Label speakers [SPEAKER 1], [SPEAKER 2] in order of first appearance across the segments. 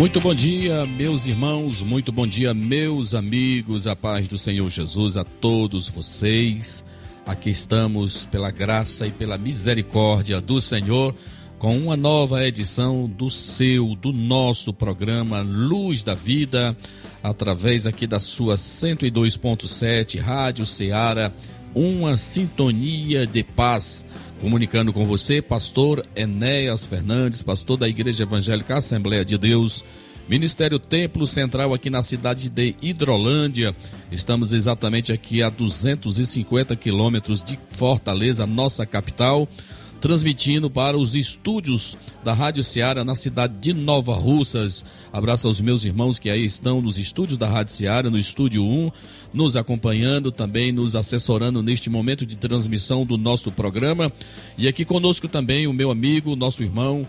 [SPEAKER 1] Muito bom dia, meus irmãos, muito bom dia, meus amigos, a paz do Senhor Jesus a todos vocês. Aqui estamos pela graça e pela misericórdia do Senhor com uma nova edição do seu, do nosso programa Luz da Vida, através aqui da sua 102.7 Rádio Ceará, uma sintonia de paz. Comunicando com você, pastor Enéas Fernandes, pastor da Igreja Evangélica Assembleia de Deus, Ministério Templo Central aqui na cidade de Hidrolândia. Estamos exatamente aqui a 250 quilômetros de Fortaleza, nossa capital, transmitindo para os estúdios da Rádio Ceará na cidade de Nova Russas. Abraço aos meus irmãos que aí estão nos estúdios da Rádio Ceará, no estúdio 1, nos acompanhando, também nos assessorando neste momento de transmissão do nosso programa. E aqui conosco também o meu amigo, nosso irmão,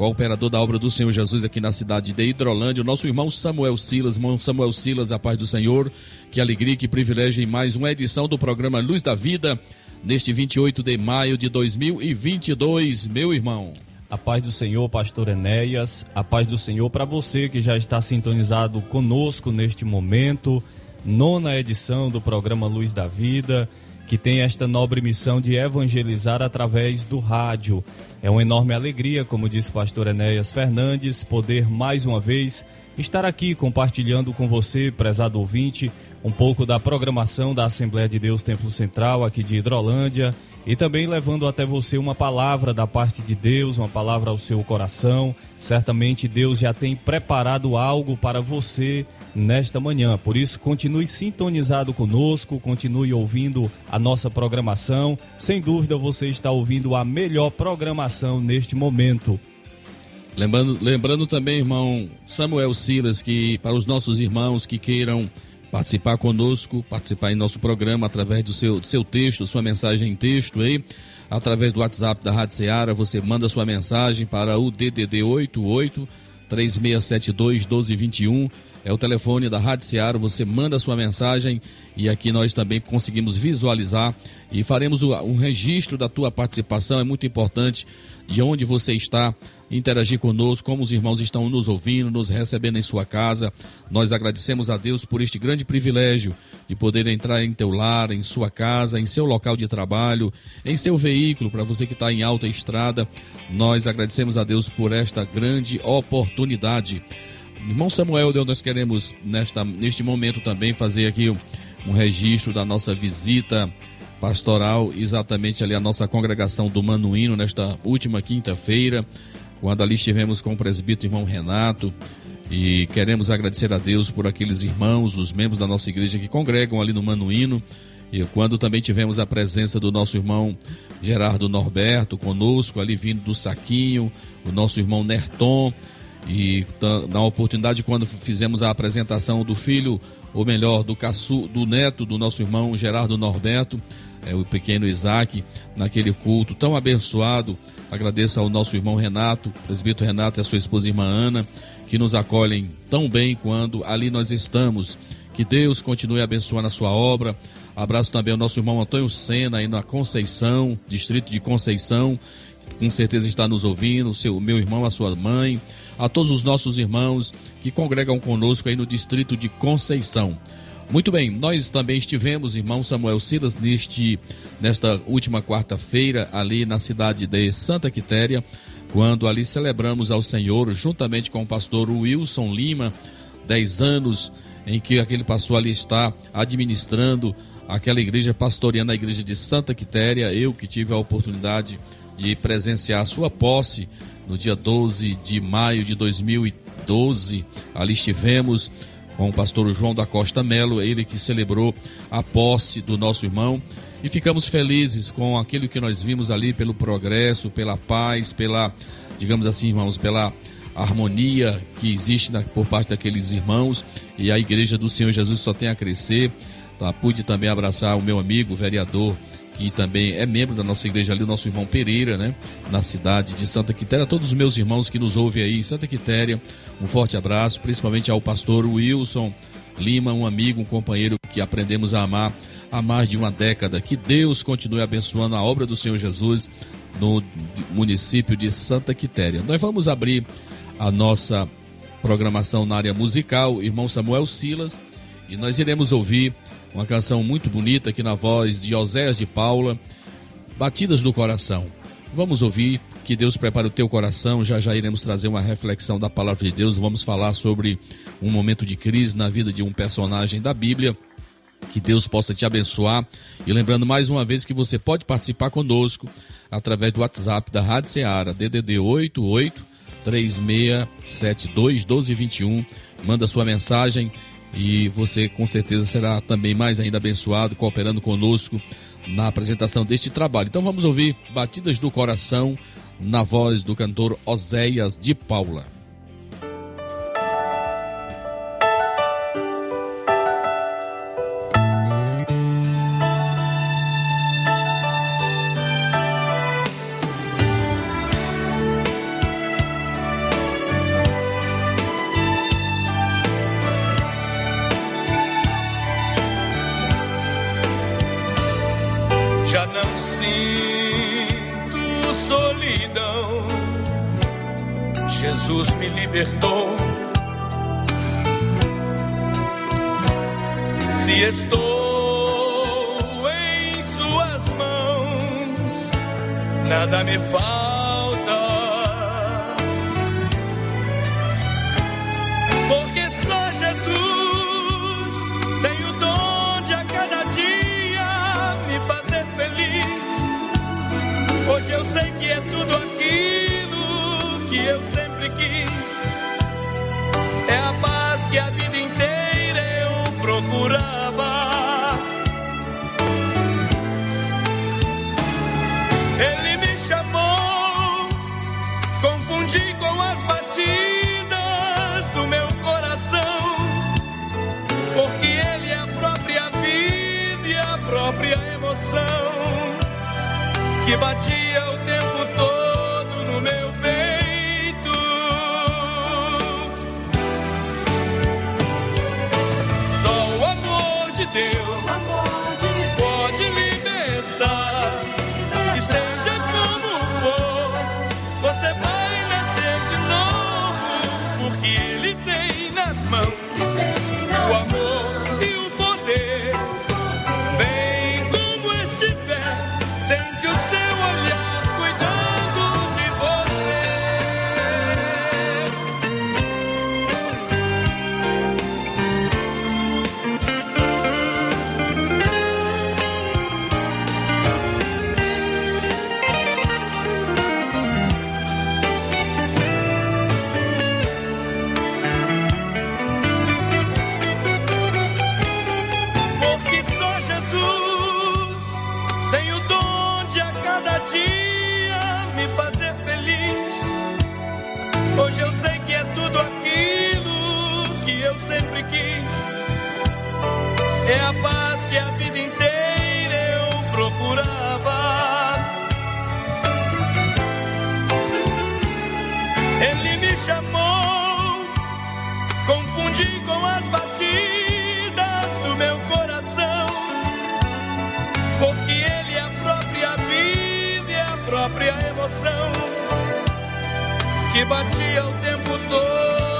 [SPEAKER 1] cooperador da obra do Senhor Jesus aqui na cidade de Hidrolândia, o nosso irmão Samuel Silas, irmão Samuel Silas, a paz do Senhor, que alegria, que privilégio em mais uma edição do programa Luz da Vida, neste 28 de maio de 2022, meu irmão.
[SPEAKER 2] A paz do Senhor, pastor Enéas, a paz do Senhor para você que já está sintonizado conosco neste momento, nona edição do programa Luz da Vida que tem esta nobre missão de evangelizar através do rádio. É uma enorme alegria, como disse o pastor Enéas Fernandes, poder mais uma vez estar aqui compartilhando com você, prezado ouvinte, um pouco da programação da Assembleia de Deus Templo Central aqui de Hidrolândia e também levando até você uma palavra da parte de Deus, uma palavra ao seu coração. Certamente Deus já tem preparado algo para você nesta manhã. Por isso, continue sintonizado conosco, continue ouvindo a nossa programação. Sem dúvida, você está ouvindo a melhor programação neste momento.
[SPEAKER 1] Lembrando, lembrando também, irmão Samuel Silas, que para os nossos irmãos que queiram participar conosco, participar em nosso programa através do seu, do seu texto, sua mensagem em texto aí, através do WhatsApp da Rádio Seara, você manda sua mensagem para o DDD 88 3672 1221 é o telefone da Rádio Seara, você manda sua mensagem e aqui nós também conseguimos visualizar e faremos um registro da tua participação, é muito importante de onde você está, interagir conosco, como os irmãos estão nos ouvindo, nos recebendo em sua casa. Nós agradecemos a Deus por este grande privilégio de poder entrar em teu lar, em sua casa, em seu local de trabalho, em seu veículo, para você que está em alta estrada. Nós agradecemos a Deus por esta grande oportunidade. Irmão Samuel, nós queremos nesta, neste momento também fazer aqui um, um registro da nossa visita pastoral, exatamente ali a nossa congregação do Manuíno, nesta última quinta-feira, quando ali estivemos com o presbítero irmão Renato, e queremos agradecer a Deus por aqueles irmãos, os membros da nossa igreja que congregam ali no Manuíno, e quando também tivemos a presença do nosso irmão Gerardo Norberto conosco, ali vindo do Saquinho, o nosso irmão Nerton, e na oportunidade, quando fizemos a apresentação do filho, ou melhor, do caçu, do neto do nosso irmão Gerardo Norberto, é, o pequeno Isaac, naquele culto tão abençoado. Agradeço ao nosso irmão Renato, presbítero Renato e a sua esposa irmã Ana, que nos acolhem tão bem quando ali nós estamos. Que Deus continue abençoando a sua obra. Abraço também ao nosso irmão Antônio Sena, aí na Conceição, distrito de Conceição, com certeza está nos ouvindo, seu meu irmão, a sua mãe, a todos os nossos irmãos que congregam conosco aí no distrito de Conceição. Muito bem, nós também estivemos, irmão Samuel Silas, neste, nesta última quarta-feira, ali na cidade de Santa Quitéria, quando ali celebramos ao Senhor, juntamente com o pastor Wilson Lima, 10 anos em que aquele pastor ali está administrando aquela igreja pastoreando a igreja de Santa Quitéria, eu que tive a oportunidade de presenciar a sua posse no dia 12 de maio de 2012. Ali estivemos com o pastor João da Costa Melo, ele que celebrou a posse do nosso irmão.
[SPEAKER 3] e ficamos felizes com aquilo que nós vimos ali pelo progresso, pela paz, pela, digamos assim, irmãos, pela harmonia que existe na, por parte daqueles irmãos e a igreja do Senhor Jesus só tem a crescer. Tá? Pude também abraçar o meu amigo, o vereador, que também é membro da nossa igreja ali, o nosso irmão Pereira, né? Na cidade de Santa Quitéria. Todos os meus irmãos que nos ouvem aí em Santa Quitéria, um forte abraço, principalmente ao pastor Wilson Lima, um amigo, um companheiro que aprendemos a amar há mais de uma década. Que Deus continue abençoando a obra do Senhor Jesus no município de Santa Quitéria. Nós vamos abrir a nossa programação na área musical, irmão Samuel Silas, e nós iremos ouvir uma canção muito bonita aqui na voz de Oséias de Paula, Batidas do Coração. Vamos ouvir, que Deus prepare o teu coração. Já já iremos trazer uma reflexão da palavra de Deus. Vamos falar sobre um momento de crise na vida de um personagem da Bíblia. Que Deus possa te abençoar. E lembrando mais uma vez que você pode participar conosco através do WhatsApp da Rádio Ceará, DDD 88 3672 1221. Manda sua mensagem e você com certeza será também mais ainda abençoado cooperando conosco na apresentação deste trabalho. Então vamos ouvir Batidas do Coração na voz do cantor Oséias de Paula.
[SPEAKER 4] libertó.
[SPEAKER 3] Se estou em Suas mãos, nada me faz. que bati coração que batia o tempo todo.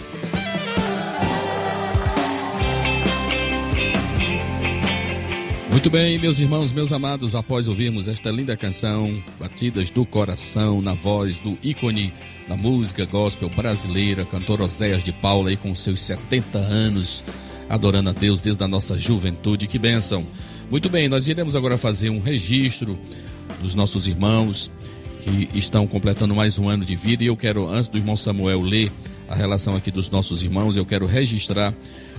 [SPEAKER 1] Muito bem, meus irmãos, meus amados, após ouvirmos esta linda canção, Batidas do Coração, na voz do ícone da música gospel brasileira, cantor Oséias de Paula, aí com seus 70 anos, adorando a Deus desde a nossa juventude, que bênção. Muito bem, nós iremos agora fazer um registro dos nossos irmãos que estão completando mais um ano de vida e eu quero, antes do irmão Samuel ler a relação aqui dos nossos irmãos, eu quero registrar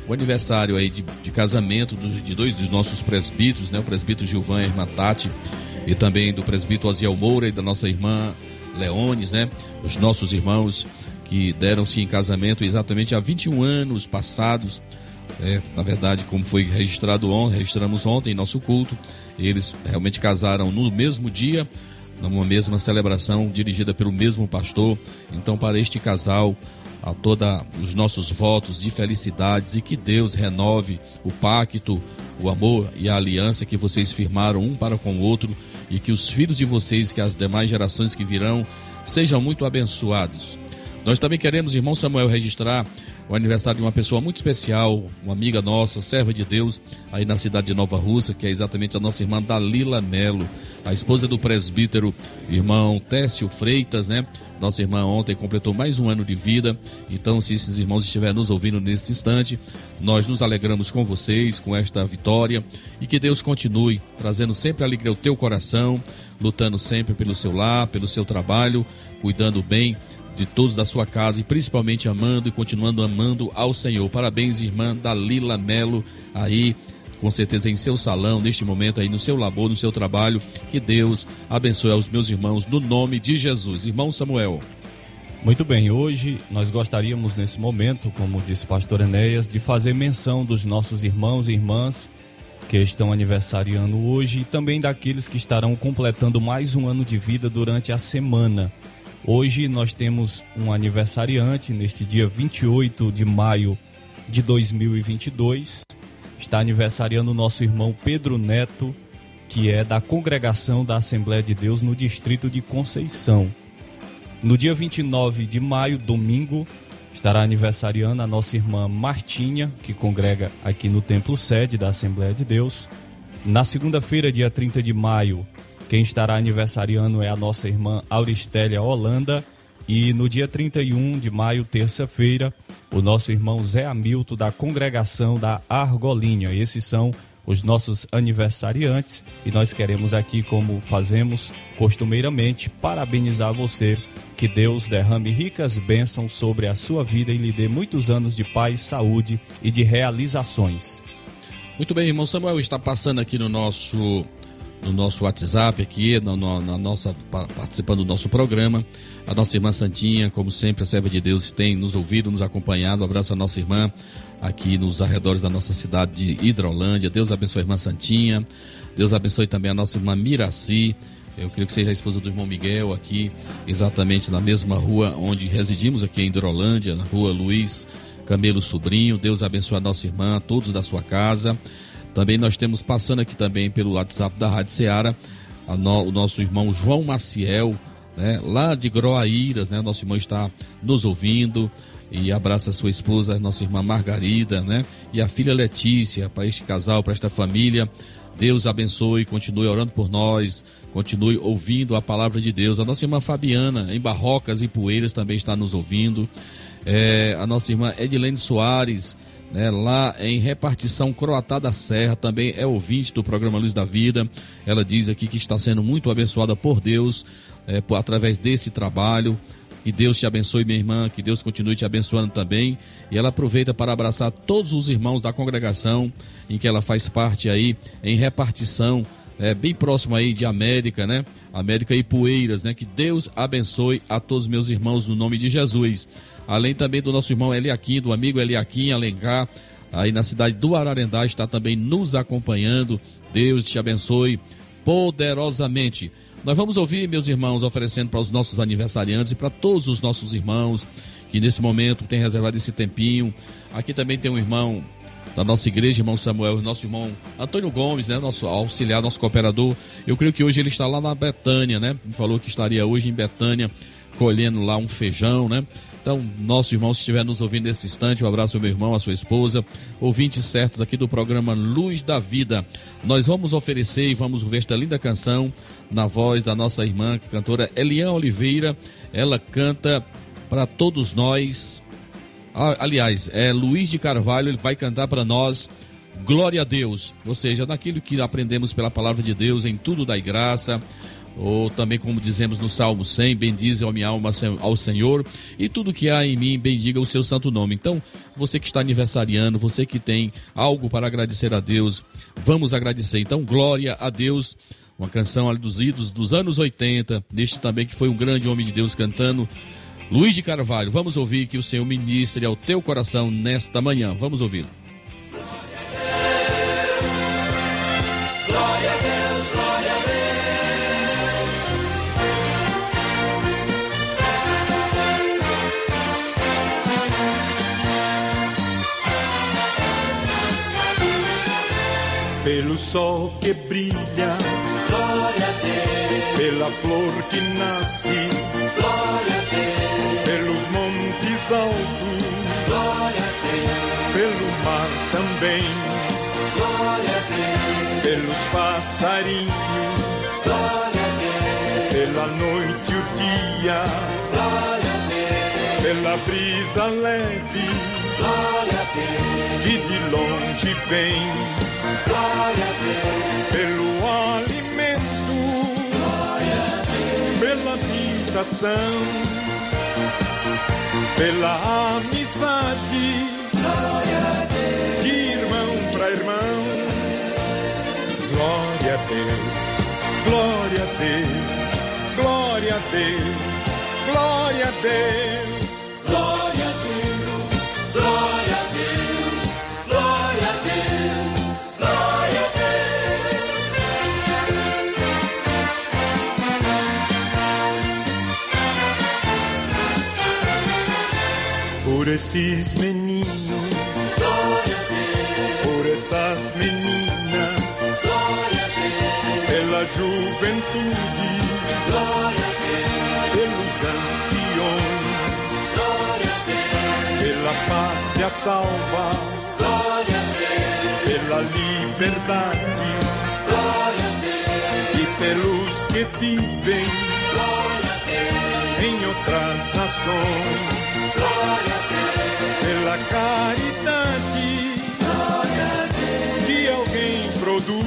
[SPEAKER 1] o aniversário aí de, de casamento dos, de dois dos nossos presbíteros, né? O presbítero Gilvan e a irmã Tati, e também do presbítero Aziel Moura e da nossa irmã Leones, né? Os nossos irmãos que deram-se em casamento exatamente há 21 anos passados. É, na verdade, como foi registrado ontem, registramos ontem em nosso culto, eles realmente casaram no mesmo dia, numa mesma celebração dirigida pelo mesmo pastor. Então, para este casal, a todos os nossos votos de felicidades e que Deus renove o pacto, o amor e a aliança que vocês firmaram um para com o outro e que os filhos de vocês, que as demais gerações que virão, sejam muito abençoados. Nós também queremos, irmão Samuel, registrar o aniversário de uma pessoa muito especial, uma amiga nossa, serva de Deus, aí na cidade de Nova Rússia, que é exatamente a nossa irmã Dalila Melo, a esposa do presbítero irmão Técio Freitas, né? Nossa irmã ontem completou mais um ano de vida. Então, se esses irmãos estiverem nos ouvindo nesse instante, nós nos alegramos com vocês, com esta vitória e que Deus continue trazendo sempre alegria ao teu coração, lutando sempre pelo seu lar, pelo seu trabalho, cuidando bem de todos da sua casa e principalmente amando e continuando amando ao Senhor. Parabéns, irmã Dalila Melo, aí com certeza em seu salão, neste momento aí no seu labor, no seu trabalho. Que Deus abençoe aos meus irmãos no nome de Jesus. Irmão Samuel.
[SPEAKER 2] Muito bem, hoje nós gostaríamos nesse momento, como disse o pastor Enéas, de fazer menção dos nossos irmãos e irmãs que estão aniversariando hoje e também daqueles que estarão completando mais um ano de vida durante a semana. Hoje nós temos um aniversariante neste dia 28 de maio de 2022. Está aniversariando o nosso irmão Pedro Neto, que é da congregação da Assembleia de Deus no distrito de Conceição. No dia 29 de maio, domingo, estará aniversariando a nossa irmã Martinha, que congrega aqui no templo sede da Assembleia de Deus. Na segunda-feira, dia 30 de maio, quem estará aniversariando é a nossa irmã Auristélia Holanda. E no dia 31 de maio, terça-feira, o nosso irmão Zé Hamilton, da congregação da Argolinha. Esses são os nossos aniversariantes e nós queremos aqui, como fazemos costumeiramente, parabenizar você. Que Deus derrame ricas bênçãos sobre a sua vida e lhe dê muitos anos de paz, saúde e de realizações.
[SPEAKER 1] Muito bem, irmão Samuel está passando aqui no nosso no nosso WhatsApp aqui, no, no, na nossa, participando do nosso programa. A nossa irmã Santinha, como sempre, a serva de Deus, tem nos ouvido, nos acompanhado. Um abraço à nossa irmã aqui nos arredores da nossa cidade de Hidrolândia. Deus abençoe a irmã Santinha. Deus abençoe também a nossa irmã Miraci. Eu creio que seja a esposa do irmão Miguel aqui, exatamente na mesma rua onde residimos aqui em Hidrolândia, na rua Luiz Camelo Sobrinho. Deus abençoe a nossa irmã, todos da sua casa. Também nós temos passando aqui também pelo WhatsApp da Rádio Ceará, no, o nosso irmão João Maciel, né, lá de Groaíras, né, nosso irmão está nos ouvindo e abraça sua esposa, nossa irmã Margarida, né, e a filha Letícia, para este casal, para esta família. Deus abençoe, continue orando por nós, continue ouvindo a palavra de Deus. A nossa irmã Fabiana, em Barrocas e Poeiras, também está nos ouvindo. É, a nossa irmã Edilene Soares, né, lá em repartição Croatá da Serra, também é ouvinte do programa Luz da Vida. Ela diz aqui que está sendo muito abençoada por Deus é, por, através desse trabalho. Que Deus te abençoe, minha irmã, que Deus continue te abençoando também. E ela aproveita para abraçar todos os irmãos da congregação em que ela faz parte aí, em repartição, é, bem próximo aí de América, né? América e Poeiras, né? Que Deus abençoe a todos meus irmãos no nome de Jesus além também do nosso irmão Eliaquim, do amigo Eliaquim Alencar, aí na cidade do Ararendá, está também nos acompanhando. Deus te abençoe poderosamente. Nós vamos ouvir, meus irmãos, oferecendo para os nossos aniversariantes e para todos os nossos irmãos que nesse momento têm reservado esse tempinho. Aqui também tem um irmão da nossa igreja, irmão Samuel, nosso irmão Antônio Gomes, né, nosso auxiliar, nosso cooperador. Eu creio que hoje ele está lá na Betânia, né? Me falou que estaria hoje em Betânia colhendo lá um feijão, né? Então, nosso irmão, se estiver nos ouvindo nesse instante, um abraço ao meu irmão, à sua esposa, ouvintes certos aqui do programa Luz da Vida. Nós vamos oferecer e vamos ver esta linda canção na voz da nossa irmã, cantora Eliane Oliveira. Ela canta para todos nós. Ah, aliás, é Luiz de Carvalho, ele vai cantar para nós. Glória a Deus, ou seja, naquilo que aprendemos pela palavra de Deus, em tudo dai graça, ou também como dizemos no Salmo 100, bendize a minha alma ao Senhor, e tudo que há em mim, bendiga o seu santo nome. Então, você que está aniversariando, você que tem algo para agradecer a Deus, vamos agradecer. Então, glória a Deus, uma canção dos idos dos anos 80, deste também que foi um grande homem de Deus cantando, Luiz de Carvalho. Vamos ouvir que o Senhor ministre ao teu coração nesta manhã. Vamos ouvir.
[SPEAKER 5] pelo sol que brilha,
[SPEAKER 6] Glória a Deus,
[SPEAKER 5] pela flor que nasce, montes altos,
[SPEAKER 6] glória a Deus,
[SPEAKER 5] pelo mar também,
[SPEAKER 6] glória a Deus,
[SPEAKER 5] pelos passarinhos,
[SPEAKER 6] glória a Deus,
[SPEAKER 5] pela noite e o dia,
[SPEAKER 6] glória a Deus,
[SPEAKER 5] pela brisa leve.
[SPEAKER 6] Glória a Deus,
[SPEAKER 5] que de longe vem,
[SPEAKER 6] glória a Deus,
[SPEAKER 5] pelo alimento, pela habitação, pela amizade, de irmão para irmão. Glória a Deus, glória a Deus, glória a Deus, glória a Deus. Esses meninos,
[SPEAKER 6] Glória a Deus,
[SPEAKER 5] por essas meninas,
[SPEAKER 6] glória a Deus,
[SPEAKER 5] pela juventude,
[SPEAKER 6] glória a Deus,
[SPEAKER 5] pelos anciões,
[SPEAKER 6] glória a Deus,
[SPEAKER 5] pela pátria salva,
[SPEAKER 6] glória a Deus,
[SPEAKER 5] pela liberdade.
[SPEAKER 6] Glória a Deus,
[SPEAKER 5] e pelos que vivem
[SPEAKER 6] glória a Deus,
[SPEAKER 5] em outras nações,
[SPEAKER 6] glória a Deus,
[SPEAKER 5] pela caridade que alguém produz,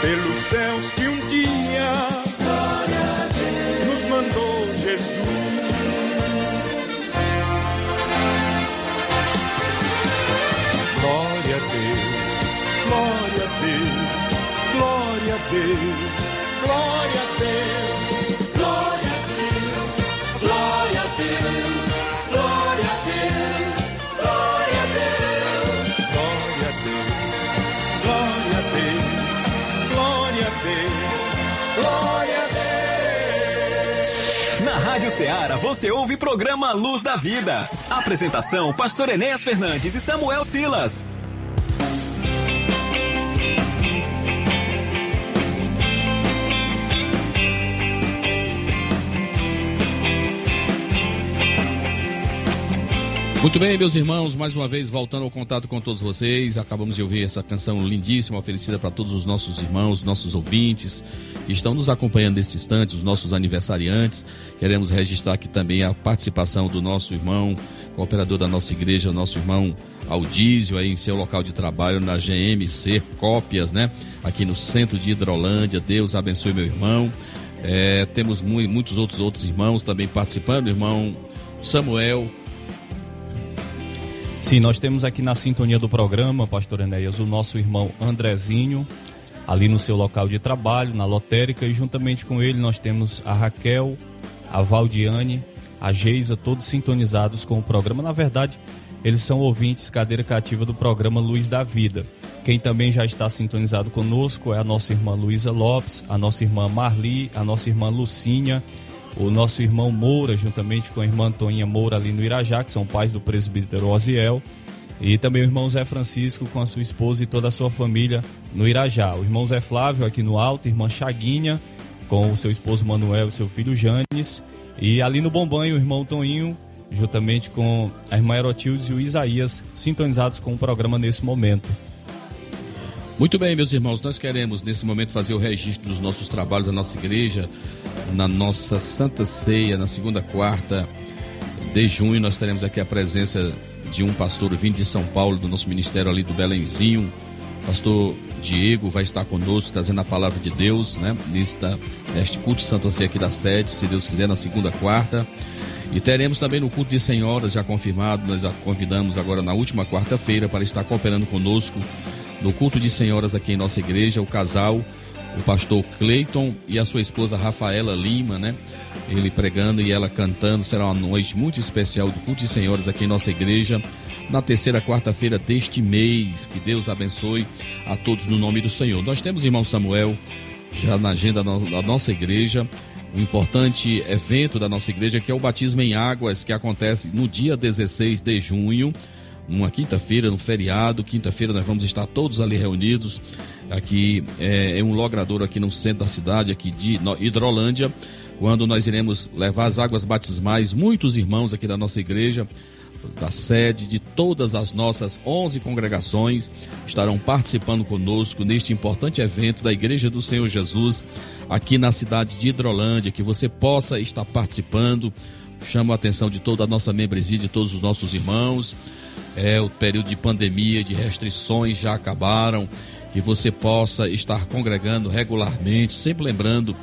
[SPEAKER 5] pelos céus que um dia nos mandou Jesus. Glória a Deus, glória a Deus, glória a Deus, glória a Deus.
[SPEAKER 4] Você ouve o programa Luz da Vida. Apresentação: Pastor Enéas Fernandes e Samuel Silas.
[SPEAKER 1] Muito bem, meus irmãos, mais uma vez voltando ao contato com todos vocês. Acabamos de ouvir essa canção lindíssima, oferecida para todos os nossos irmãos, nossos ouvintes que estão nos acompanhando nesse instante, os nossos aniversariantes. Queremos registrar aqui também a participação do nosso irmão, cooperador da nossa igreja, nosso irmão Aldísio, aí em seu local de trabalho na GMC Cópias, né? Aqui no centro de Hidrolândia. Deus abençoe meu irmão. É, temos mu- muitos outros outros irmãos também participando, irmão Samuel.
[SPEAKER 2] Sim, nós temos aqui na sintonia do programa, Pastor Enéas, o nosso irmão Andrezinho, ali no seu local de trabalho, na lotérica, e juntamente com ele nós temos a Raquel, a Valdiane, a Geisa, todos sintonizados com o programa. Na verdade, eles são ouvintes cadeira cativa do programa Luz da Vida. Quem também já está sintonizado conosco é a nossa irmã Luísa Lopes, a nossa irmã Marli, a nossa irmã Lucinha, o nosso irmão Moura, juntamente com a irmã Toinha Moura ali no Irajá, que são pais do presbítero Oziel. E também o irmão Zé Francisco com a sua esposa e toda a sua família no Irajá. O irmão Zé Flávio aqui no alto, irmã Chaguinha com o seu esposo Manuel e seu filho Janes. E ali no Bombanho, o irmão Toninho, juntamente com a irmã Erotildes e o Isaías, sintonizados com o programa nesse momento.
[SPEAKER 1] Muito bem, meus irmãos, nós queremos nesse momento fazer o registro dos nossos trabalhos da nossa igreja, na nossa Santa Ceia, na segunda quarta de junho. Nós teremos aqui a presença de um pastor vindo de São Paulo, do nosso ministério ali do Belenzinho. Pastor Diego vai estar conosco trazendo a palavra de Deus, né? Nesta, neste culto de Santa Ceia aqui da sede, se Deus quiser, na segunda quarta. E teremos também no culto de senhoras, já confirmado, nós a convidamos agora na última quarta-feira para estar cooperando conosco no culto de senhoras aqui em nossa igreja, o casal, o pastor Cleiton e a sua esposa Rafaela Lima, né? Ele pregando e ela cantando. Será uma noite muito especial do culto de senhoras aqui em nossa igreja. Na terceira quarta-feira deste mês. Que Deus abençoe a todos no nome do Senhor. Nós temos irmão Samuel já na agenda da nossa igreja um importante evento da nossa igreja que é o batismo em águas que acontece no dia 16 de junho numa quinta-feira, no feriado. Quinta-feira nós vamos estar todos ali reunidos. Aqui é, é um logrador aqui no centro da cidade, aqui de Hidrolândia, quando nós iremos levar as águas batismais. Muitos irmãos aqui da nossa igreja, da sede, de todas as nossas 11 congregações, estarão participando conosco neste importante evento da Igreja do Senhor Jesus, aqui na cidade de Hidrolândia. Que você possa estar participando. Chamo a atenção de toda a nossa membresia, de todos os nossos irmãos é, o período de pandemia, de restrições já acabaram, que você possa estar congregando regularmente, sempre lembrando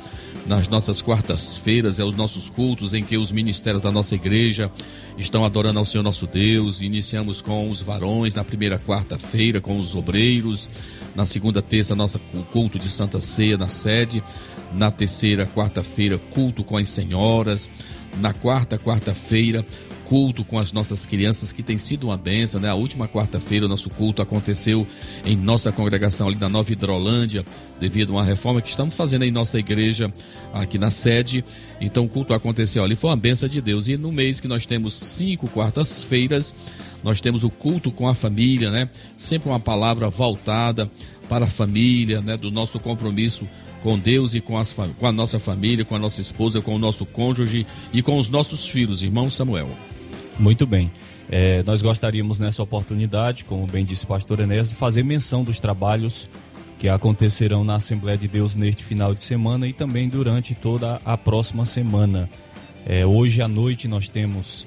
[SPEAKER 1] nas nossas quartas-feiras, é os nossos cultos em que os ministérios da nossa igreja estão adorando ao Senhor nosso Deus. Iniciamos com os varões na primeira quarta-feira, com os obreiros. Na segunda terça, nosso culto de Santa Ceia na sede. Na terceira quarta-feira, culto com as senhoras. Na quarta quarta-feira, culto com as nossas crianças, que tem sido uma benção, né? A última quarta-feira o nosso culto aconteceu em nossa congregação ali na Nova Hidrolândia, devido a uma reforma que estamos fazendo em nossa igreja aqui na sede. Então o culto aconteceu ali, foi uma benção de Deus. E no mês que nós temos cinco quartas-feiras, nós temos o culto com a família, né? Sempre uma palavra voltada para a família, né? Do nosso compromisso com Deus e com, as, com a nossa família, com a nossa esposa, com o nosso cônjuge e com os nossos filhos, irmão Samuel.
[SPEAKER 2] Muito bem. É, nós gostaríamos nessa oportunidade, como bem disse o pastor Enéas, de fazer menção dos trabalhos que acontecerão na Assembleia de Deus neste final de semana e também durante toda a próxima semana. É, hoje à noite nós temos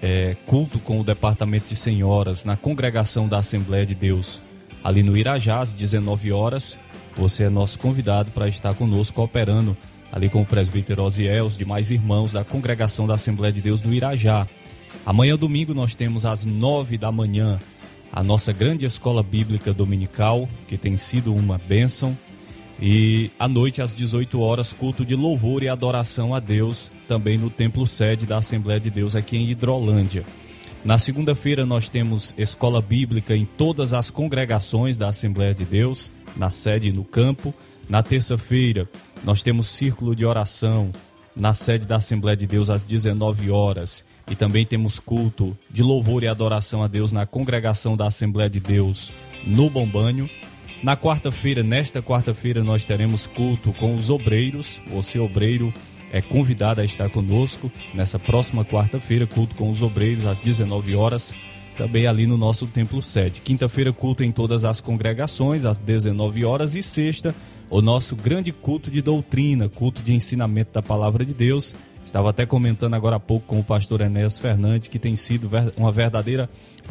[SPEAKER 2] é, culto com o Departamento de Senhoras na congregação da Assembleia de Deus, ali no Irajá, às 19 horas. Você é nosso convidado para estar conosco cooperando ali com o presbítero Osiel, os demais irmãos da congregação da Assembleia de Deus no Irajá. Amanhã, domingo, nós temos às nove da manhã a nossa grande escola bíblica dominical, que tem sido uma bênção. E à noite, às 18 horas, culto de louvor e adoração a Deus, também no templo sede da Assembleia de Deus aqui em Hidrolândia. Na segunda-feira, nós temos escola bíblica em todas as congregações da Assembleia de Deus, na sede e no campo. Na terça-feira, nós temos círculo de oração na sede da Assembleia de Deus às 19 horas e também temos culto de louvor e adoração a Deus na congregação da Assembleia de Deus no Bombanho. Na quarta-feira, nesta quarta-feira, nós teremos culto com os obreiros. Você, obreiro, é convidado a estar conosco nessa próxima quarta-feira, culto com os obreiros às 19 horas, também ali no nosso templo sede. Quinta-feira, culto em todas as congregações às 19 horas e sexta, o nosso grande culto de doutrina, culto de ensinamento da palavra de Deus Estava até comentando agora há pouco com o pastor Enéas Fernandes que tem sido uma verdadeira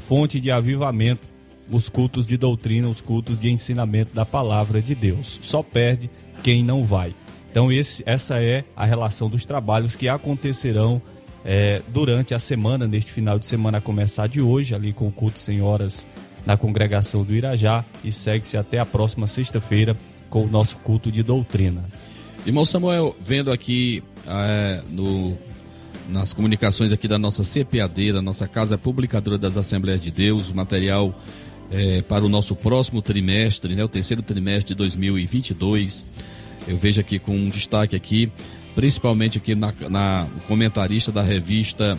[SPEAKER 2] fonte de avivamento os cultos de doutrina, os cultos de ensinamento da palavra de Deus. Só perde quem não vai. Então esse, essa é a relação dos trabalhos que acontecerão é, durante a semana, neste final de semana a começar de hoje, ali com o culto senhoras na congregação do Irajá e segue-se até a próxima sexta-feira com o nosso culto de doutrina.
[SPEAKER 1] Irmão Samuel, vendo aqui é, no, nas comunicações aqui da nossa CPAD, da nossa Casa Publicadora das Assembleias de Deus, o material é, para o nosso próximo trimestre, né, o terceiro trimestre de 2022. Eu vejo aqui com um destaque aqui, principalmente aqui na, na comentarista da revista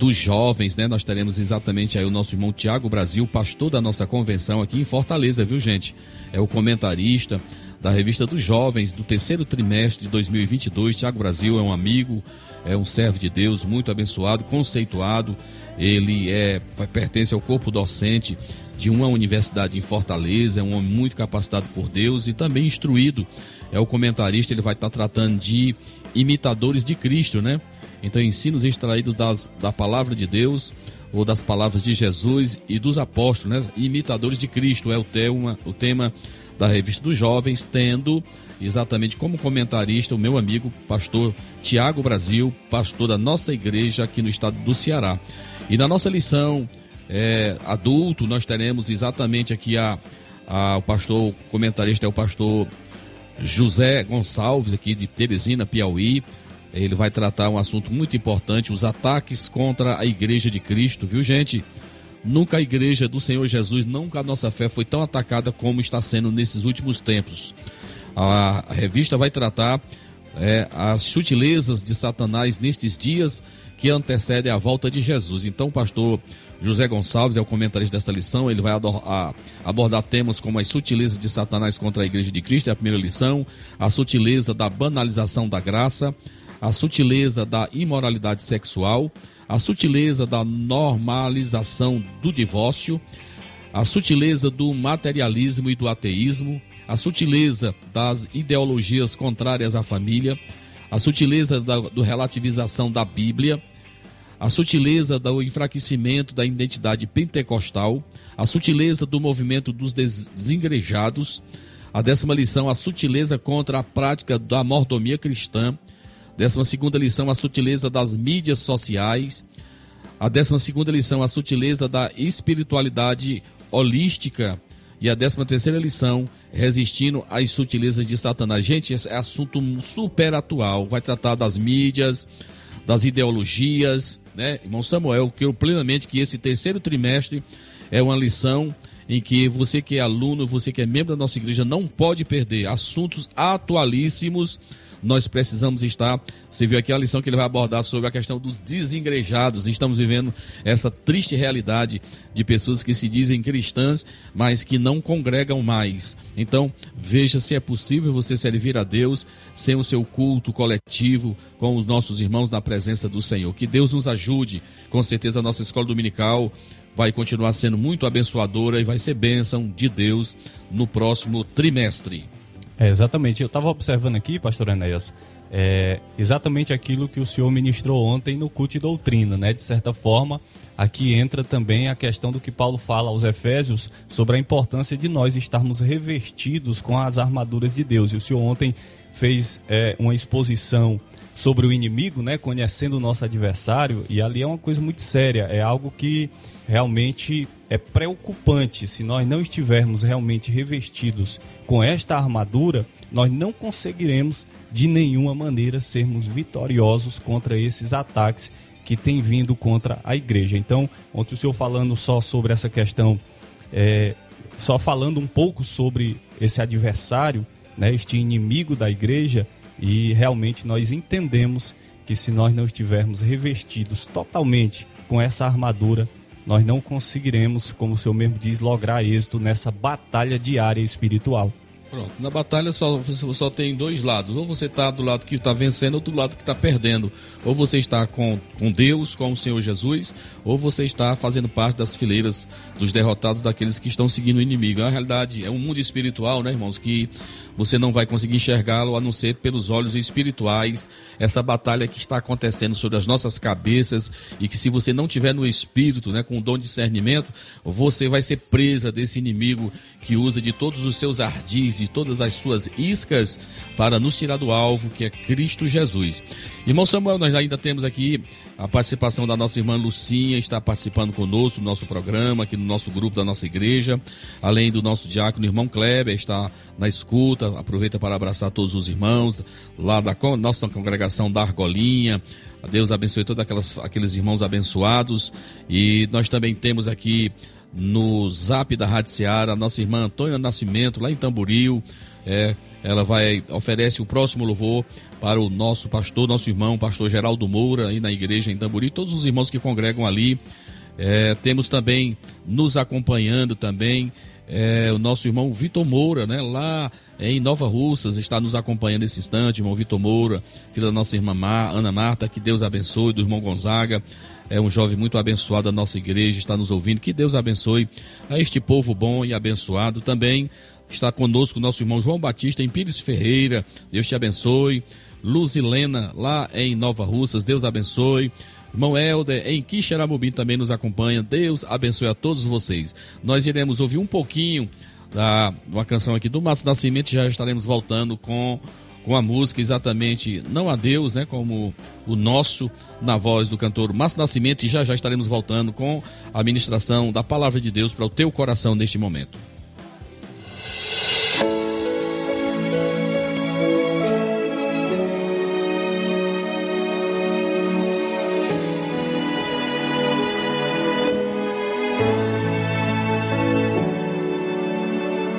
[SPEAKER 1] dos jovens, né? Nós teremos exatamente aí o nosso irmão Tiago Brasil, pastor da nossa convenção aqui em Fortaleza, viu, gente? É o comentarista da revista dos jovens do terceiro trimestre de 2022. Tiago Brasil é um amigo, é um servo de Deus muito abençoado, conceituado. Ele é pertence ao corpo docente de uma universidade em Fortaleza, é um homem muito capacitado por Deus e também instruído. É o comentarista, ele vai estar tratando de imitadores de Cristo, né? Então, ensinos extraídos das, da palavra de Deus ou das palavras de Jesus e dos apóstolos, né? Imitadores de Cristo é o tema, o tema da revista dos jovens, tendo exatamente como comentarista o meu amigo pastor Tiago Brasil, pastor da nossa igreja aqui no estado do Ceará. E na nossa lição é, adulto, nós teremos exatamente aqui a, a, o pastor, o comentarista é o pastor José Gonçalves, aqui de Teresina, Piauí. Ele vai tratar um assunto muito importante, os ataques contra a igreja de Cristo, viu gente? Nunca a igreja do Senhor Jesus, nunca a nossa fé foi tão atacada como está sendo nesses últimos tempos. A revista vai tratar é, as sutilezas de Satanás nestes dias que antecedem a volta de Jesus. Então, o pastor José Gonçalves é o comentarista desta lição. Ele vai abordar temas como as sutilezas de Satanás contra a igreja de Cristo, é a primeira lição, a sutileza da banalização da graça, a sutileza da imoralidade sexual, a sutileza da normalização do divórcio, a sutileza do materialismo e do ateísmo, a sutileza das ideologias contrárias à família, a sutileza da do relativização da Bíblia, a sutileza do enfraquecimento da identidade pentecostal, a sutileza do movimento dos desengrejados, a décima lição, a sutileza contra a prática da mordomia cristã, Décima segunda lição, a sutileza das mídias sociais. A décima segunda lição, a sutileza da espiritualidade holística. E a décima terceira lição, resistindo às sutilezas de Satanás. Gente, esse é assunto super atual. Vai tratar das mídias, das ideologias, né? Irmão Samuel, eu plenamente que esse terceiro trimestre é uma lição em que você que é aluno, você que é membro da nossa igreja, não pode perder assuntos atualíssimos nós precisamos estar. Você viu aqui a lição que ele vai abordar sobre a questão dos desengrejados. Estamos vivendo essa triste realidade de pessoas que se dizem cristãs, mas que não congregam mais. Então, veja se é possível você servir a Deus sem o seu culto coletivo com os nossos irmãos na presença do Senhor. Que Deus nos ajude. Com certeza, a nossa escola dominical vai continuar sendo muito abençoadora e vai ser bênção de Deus no próximo trimestre.
[SPEAKER 2] É, exatamente. Eu estava observando aqui, pastor Enéas, é, exatamente aquilo que o senhor ministrou ontem no culto e doutrina, né? De certa forma, aqui entra também a questão do que Paulo fala aos Efésios sobre a importância de nós estarmos revestidos com as armaduras de Deus. E o senhor ontem fez é, uma exposição sobre o inimigo, né? Conhecendo o nosso adversário, e ali é uma coisa muito séria, é algo que realmente é preocupante. Se nós não estivermos realmente revestidos com esta armadura, nós não conseguiremos de nenhuma maneira sermos vitoriosos contra esses ataques que têm vindo contra a igreja. Então, ontem o senhor falando só sobre essa questão, é, só falando um pouco sobre esse adversário, né, este inimigo da igreja, e realmente nós entendemos que se nós não estivermos revestidos totalmente com essa armadura, nós não conseguiremos, como o senhor mesmo diz, lograr êxito nessa batalha diária espiritual.
[SPEAKER 1] Pronto, na batalha só, só tem dois lados. Ou você está do lado que está vencendo, ou do lado que está perdendo. Ou você está com, com Deus, com o Senhor Jesus, ou você está fazendo parte das fileiras dos derrotados, daqueles que estão seguindo o inimigo. Na realidade, é um mundo espiritual, né, irmãos, que você não vai conseguir enxergá-lo a não ser pelos olhos espirituais. Essa batalha que está acontecendo sobre as nossas cabeças e que se você não tiver no espírito, né, com o dom de discernimento, você vai ser presa desse inimigo que usa de todos os seus ardis, de todas as suas iscas para nos tirar do alvo, que é Cristo Jesus. Irmão Samuel, nós ainda temos aqui a participação da nossa irmã Lucinha está participando conosco no nosso programa, aqui no nosso grupo da nossa igreja. Além do nosso diácono, irmão Kleber, está na escuta. Aproveita para abraçar todos os irmãos lá da nossa congregação da Argolinha. Deus abençoe todos aquelas, aqueles irmãos abençoados. E nós também temos aqui no zap da Rádio Seara, a nossa irmã Antônia Nascimento, lá em Tamboril. É, ela vai oferece o próximo louvor para o nosso pastor, nosso irmão, pastor Geraldo Moura, aí na igreja em Tamboril, todos os irmãos que congregam ali. É, temos também nos acompanhando também é, o nosso irmão Vitor Moura, né, lá em Nova Russas, está nos acompanhando nesse instante, irmão Vitor Moura, filho da nossa irmã Mar, Ana Marta, que Deus abençoe, do irmão Gonzaga, é um jovem muito abençoado da nossa igreja, está nos ouvindo, que Deus abençoe a este povo bom e abençoado. Também está conosco o nosso irmão João Batista em Pires Ferreira, Deus te abençoe. Luzilena, lá em Nova Russas, Deus abençoe. Irmão Helder, em Quixeramobim também nos acompanha. Deus abençoe a todos vocês. Nós iremos ouvir um pouquinho da uma canção aqui do Márcio Nascimento. Já estaremos voltando com, com a música exatamente, não a Deus, né? Como o nosso, na voz do cantor Márcio Nascimento. E já já estaremos voltando com a ministração da palavra de Deus para o teu coração neste momento.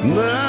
[SPEAKER 7] Não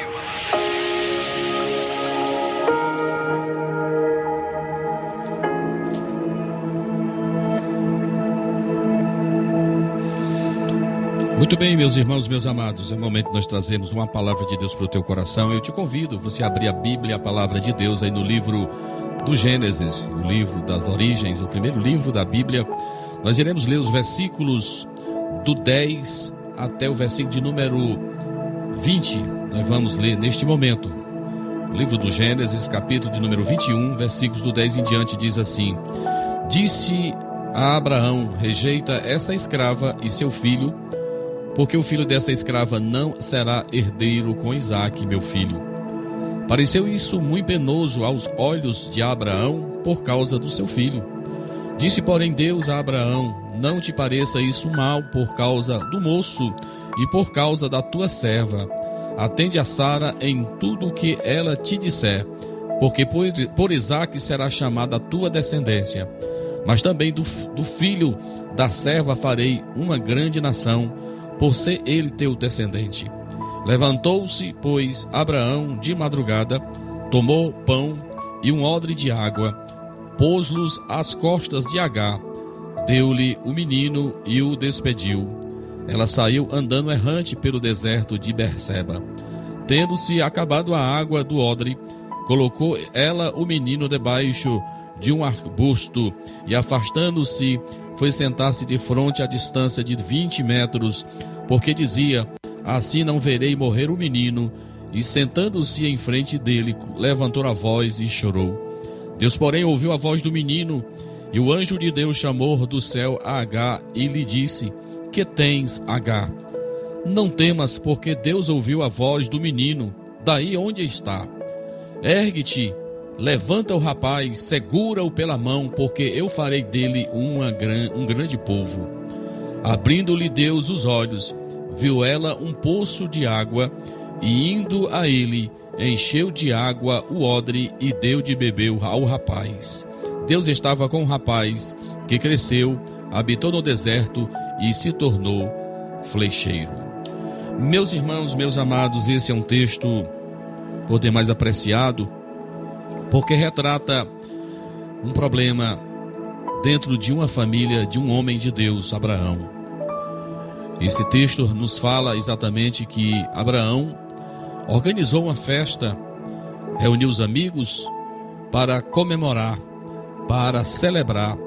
[SPEAKER 1] Muito bem, meus irmãos, meus amados, é momento nós trazemos uma palavra de Deus para o teu coração. Eu te convido você a abrir a Bíblia, a palavra de Deus, aí no livro do Gênesis, o livro das origens, o primeiro livro da Bíblia. Nós iremos ler os versículos do 10 até o versículo de número 20. Nós vamos ler neste momento. O livro do Gênesis, capítulo de número 21, versículos do 10 em diante, diz assim: Disse a Abraão: Rejeita essa escrava e seu filho porque o filho dessa escrava não será herdeiro com Isaque, meu filho. Pareceu isso muito penoso aos olhos de Abraão por causa do seu filho. Disse, porém, Deus a Abraão: Não te pareça isso mal por causa do moço e por causa da tua serva. atende a Sara em tudo o que ela te disser, porque por, por Isaac será chamada a tua descendência. Mas também do, do filho da serva farei uma grande nação, por ser ele teu descendente. Levantou-se, pois, Abraão de madrugada, tomou pão e um odre de água, pôs-los às costas de Agar, deu-lhe o menino e o despediu. Ela saiu andando errante pelo deserto de Berseba. Tendo-se acabado a água do odre, colocou ela o menino debaixo de um arbusto e, afastando-se, foi sentar-se de frente à distância de vinte metros, porque dizia: Assim não verei morrer o menino. E sentando-se em frente dele, levantou a voz e chorou. Deus, porém, ouviu a voz do menino, e o anjo de Deus chamou do céu a Agar e lhe disse: Que tens, Agar? Não temas, porque Deus ouviu a voz do menino, daí onde está. Ergue-te, levanta o rapaz, segura-o pela mão, porque eu farei dele uma, um grande povo. Abrindo-lhe Deus os olhos, viu ela um poço de água, e indo a ele, encheu de água o odre e deu de beber ao rapaz. Deus estava com o rapaz, que cresceu, habitou no deserto e se tornou flecheiro. Meus irmãos, meus amados, esse é um texto por demais apreciado, porque retrata um problema dentro de uma família de um homem de Deus, Abraão. Esse texto nos fala exatamente que Abraão organizou uma festa, reuniu os amigos para comemorar, para celebrar.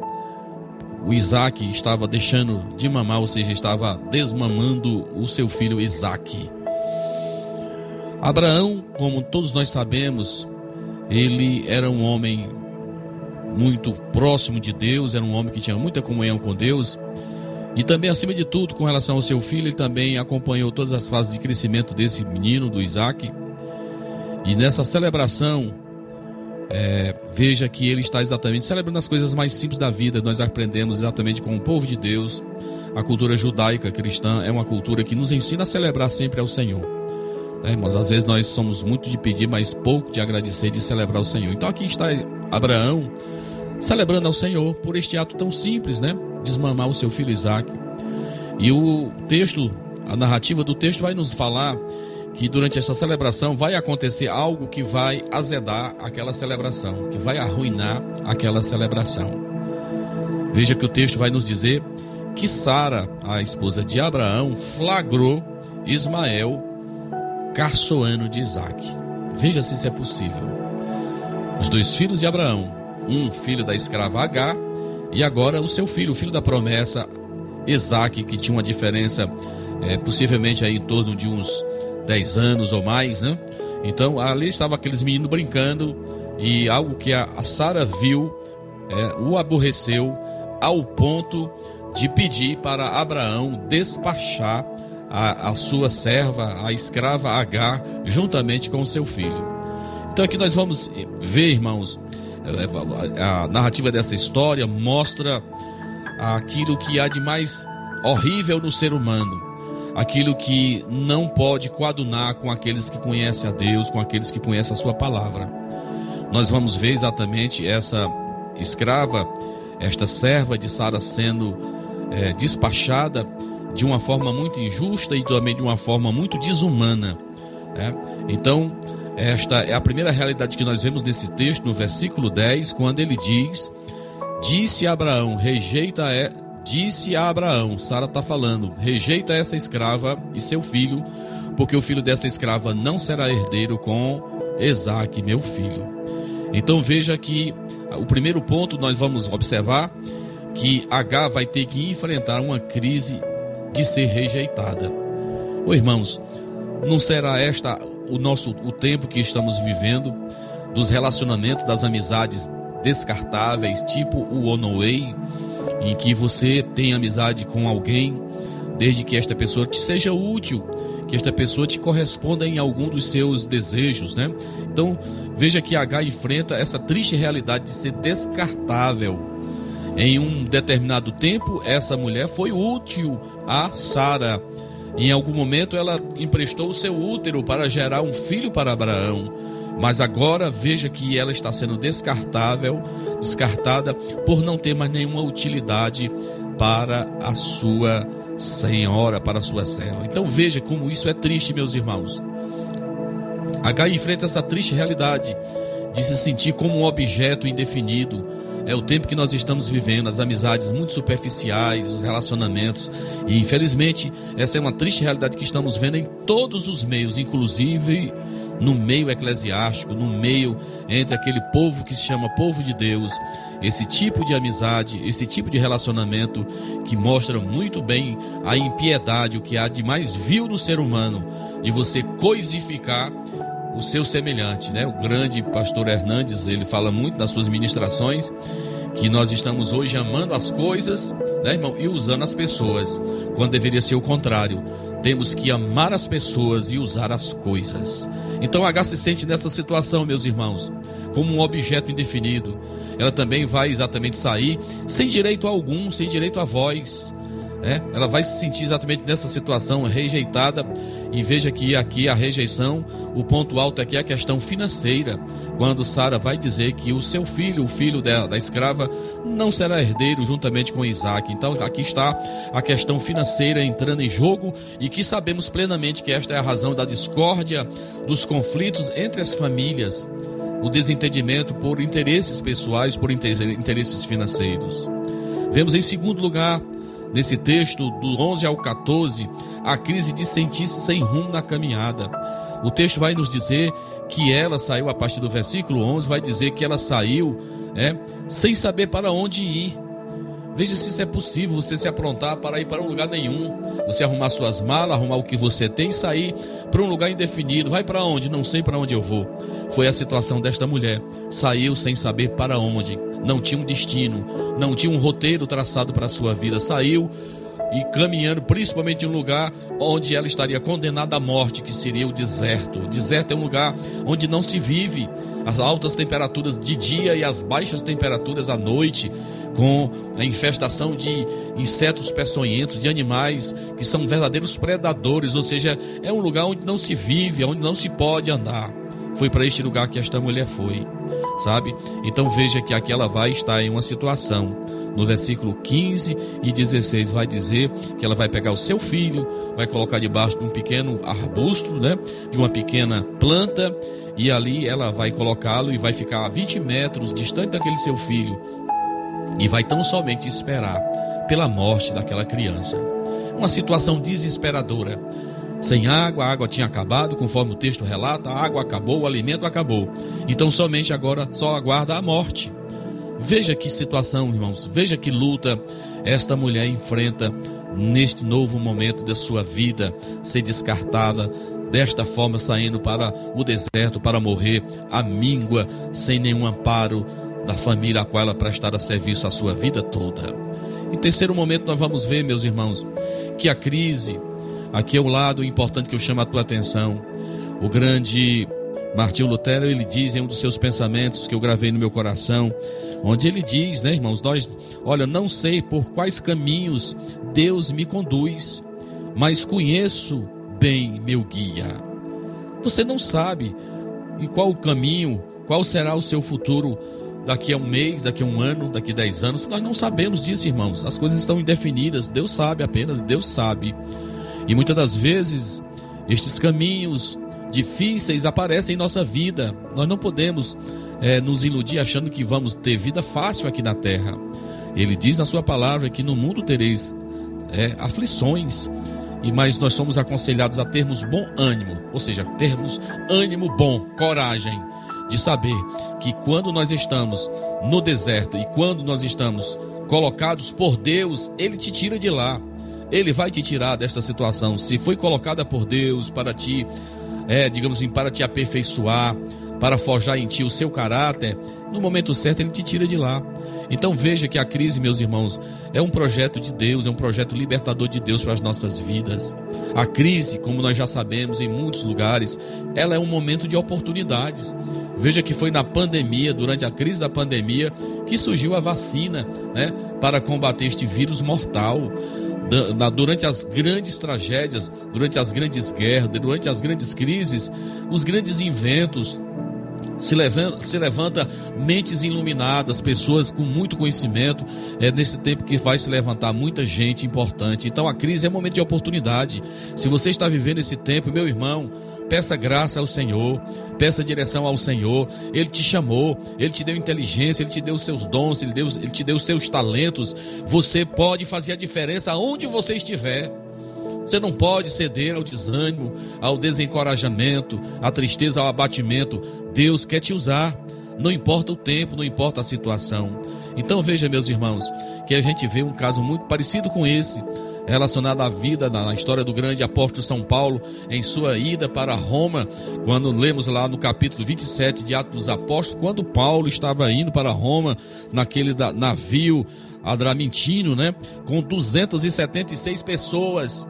[SPEAKER 1] O Isaac estava deixando de mamar, ou seja, estava desmamando o seu filho Isaac. Abraão, como todos nós sabemos, ele era um homem muito próximo de Deus, era um homem que tinha muita comunhão com Deus. E também, acima de tudo, com relação ao seu filho, ele também acompanhou todas as fases de crescimento desse menino, do Isaac. E nessa celebração, é, veja que ele está exatamente celebrando as coisas mais simples da vida. Nós aprendemos exatamente com o povo de Deus. A cultura judaica cristã é uma cultura que nos ensina a celebrar sempre ao Senhor. Né? Mas às vezes nós somos muito de pedir, mas pouco de agradecer, de celebrar o Senhor. Então aqui está Abraão celebrando ao Senhor por este ato tão simples, né? Desmamar o seu filho Isaac. E o texto, a narrativa do texto vai nos falar que durante essa celebração vai acontecer algo que vai azedar aquela celebração, que vai arruinar aquela celebração. Veja que o texto vai nos dizer que Sara, a esposa de Abraão, flagrou Ismael caçoando de Isaac. Veja se isso é possível. Os dois filhos de Abraão, um filho da escrava H e agora o seu filho, o filho da promessa, Isaac, que tinha uma diferença é, possivelmente aí em torno de uns 10 anos ou mais, né? Então ali estavam aqueles meninos brincando e algo que a, a Sara viu é, o aborreceu ao ponto de pedir para Abraão despachar a, a sua serva, a escrava Agar, juntamente com o seu filho. Então aqui nós vamos ver, irmãos, a narrativa dessa história mostra aquilo que há de mais horrível no ser humano, aquilo que não pode coadunar com aqueles que conhecem a Deus, com aqueles que conhecem a Sua palavra. Nós vamos ver exatamente essa escrava, esta serva de Sara sendo é, despachada de uma forma muito injusta e também de uma forma muito desumana. Né? Então, esta é a primeira realidade que nós vemos nesse texto, no versículo 10, quando ele diz: Disse Abraão, rejeita é, disse a Abraão, Sara está falando, rejeita essa escrava e seu filho, porque o filho dessa escrava não será herdeiro com Isaac, meu filho. Então veja que o primeiro ponto nós vamos observar que H vai ter que enfrentar uma crise de ser rejeitada. Ô irmãos, não será esta o nosso o tempo que estamos vivendo dos relacionamentos, das amizades descartáveis, tipo o Onoway, em que você tem amizade com alguém desde que esta pessoa te seja útil, que esta pessoa te corresponda em algum dos seus desejos, né? Então, veja que H enfrenta essa triste realidade de ser descartável. Em um determinado tempo, essa mulher foi útil a Sara Em algum momento ela emprestou o seu útero para gerar um filho para Abraão. Mas agora veja que ela está sendo descartável, descartada por não ter mais nenhuma utilidade para a sua senhora, para a sua serva. Então veja como isso é triste, meus irmãos. H enfrenta essa triste realidade de se sentir como um objeto indefinido. É o tempo que nós estamos vivendo, as amizades muito superficiais, os relacionamentos. E infelizmente, essa é uma triste realidade que estamos vendo em todos os meios, inclusive no meio eclesiástico, no meio entre aquele povo que se chama povo de Deus. Esse tipo de amizade, esse tipo de relacionamento que mostra muito bem a impiedade, o que há de mais vil no ser humano, de você coisificar o seu semelhante, né? O grande pastor Hernandes, ele fala muito nas suas ministrações que nós estamos hoje amando as coisas, né, irmão, e usando as pessoas, quando deveria ser o contrário. Temos que amar as pessoas e usar as coisas. Então H se sente nessa situação, meus irmãos, como um objeto indefinido. Ela também vai exatamente sair sem direito algum, sem direito a voz, né? Ela vai se sentir exatamente nessa situação rejeitada e veja que aqui a rejeição, o ponto alto aqui é a questão financeira, quando Sara vai dizer que o seu filho, o filho da, da escrava, não será herdeiro juntamente com Isaac. Então aqui está a questão financeira entrando em jogo e que sabemos plenamente que esta é a razão da discórdia, dos conflitos entre as famílias, o desentendimento por interesses pessoais, por interesses financeiros. Vemos em segundo lugar nesse texto, do 11 ao 14, a crise de sentir-se sem rumo na caminhada. O texto vai nos dizer que ela saiu, a partir do versículo 11, vai dizer que ela saiu é, sem saber para onde ir. Veja se isso é possível, você se aprontar para ir para um lugar nenhum. Você arrumar suas malas, arrumar o que você tem e sair para um lugar indefinido. Vai para onde? Não sei para onde eu vou. Foi a situação desta mulher. Saiu sem saber para onde não tinha um destino, não tinha um roteiro traçado para a sua vida. Saiu e caminhando principalmente em um lugar onde ela estaria condenada à morte, que seria o deserto. O deserto é um lugar onde não se vive as altas temperaturas de dia e as baixas temperaturas à noite, com a infestação de insetos peçonhentos, de animais que são verdadeiros predadores, ou seja, é um lugar onde não se vive, onde não se pode andar. Foi para este lugar que esta mulher foi sabe? Então veja que aqui ela vai estar em uma situação. No versículo 15 e 16 vai dizer que ela vai pegar o seu filho, vai colocar debaixo de um pequeno arbusto, né? De uma pequena planta, e ali ela vai colocá-lo e vai ficar a 20 metros distante daquele seu filho. E vai tão somente esperar pela morte daquela criança. Uma situação desesperadora sem água, a água tinha acabado, conforme o texto relata, a água acabou, o alimento acabou. Então somente agora só aguarda a morte. Veja que situação, irmãos, veja que luta esta mulher enfrenta neste novo momento da sua vida, ser descartada, desta forma saindo para o deserto para morrer, a míngua, sem nenhum amparo da família a qual ela prestará serviço a sua vida toda. Em terceiro momento, nós vamos ver, meus irmãos, que a crise, Aqui é o lado importante que eu chamo a tua atenção. O grande Martinho Lutero, ele diz em um dos seus pensamentos que eu gravei no meu coração, onde ele diz, né, irmãos, nós, olha, não sei por quais caminhos Deus me conduz, mas conheço bem meu guia. Você não sabe em qual caminho, qual será o seu futuro daqui a um mês, daqui a um ano, daqui a dez anos. Nós não sabemos disso, irmãos. As coisas estão indefinidas. Deus sabe apenas, Deus sabe. E muitas das vezes, estes caminhos difíceis aparecem em nossa vida. Nós não podemos é, nos iludir achando que vamos ter vida fácil aqui na terra. Ele diz na sua palavra que no mundo tereis é, aflições, e mas nós somos aconselhados a termos bom ânimo, ou seja, termos ânimo bom, coragem de saber que quando nós estamos no deserto e quando nós estamos colocados por Deus, Ele te tira de lá. Ele vai te tirar desta situação. Se foi colocada por Deus para te, é, digamos assim, para te aperfeiçoar, para forjar em ti o seu caráter, no momento certo ele te tira de lá. Então veja que a crise, meus irmãos, é um projeto de Deus, é um projeto libertador de Deus para as nossas vidas. A crise, como nós já sabemos em muitos lugares, ela é um momento de oportunidades. Veja que foi na pandemia, durante a crise da pandemia, que surgiu a vacina, né, para combater este vírus mortal. Durante as grandes tragédias, durante as grandes guerras, durante as grandes crises, os grandes inventos, se levanta, se levanta mentes iluminadas, pessoas com muito conhecimento. É nesse tempo que vai se levantar muita gente importante. Então a crise é um momento de oportunidade. Se você está vivendo esse tempo, meu irmão, peça graça ao Senhor, peça direção ao Senhor. Ele te chamou, ele te deu inteligência, ele te deu os seus dons, ele, deu, ele te deu os seus talentos. Você pode fazer a diferença aonde você estiver. Você não pode ceder ao desânimo, ao desencorajamento, à tristeza, ao abatimento. Deus quer te usar. Não importa o tempo, não importa a situação. Então veja, meus irmãos, que a gente vê um caso muito parecido com esse, relacionado à vida, na história do grande apóstolo São Paulo, em sua ida para Roma, quando lemos lá no capítulo 27 de Atos dos Apóstolos, quando Paulo estava indo para Roma, naquele navio Adramintino, né, com 276 pessoas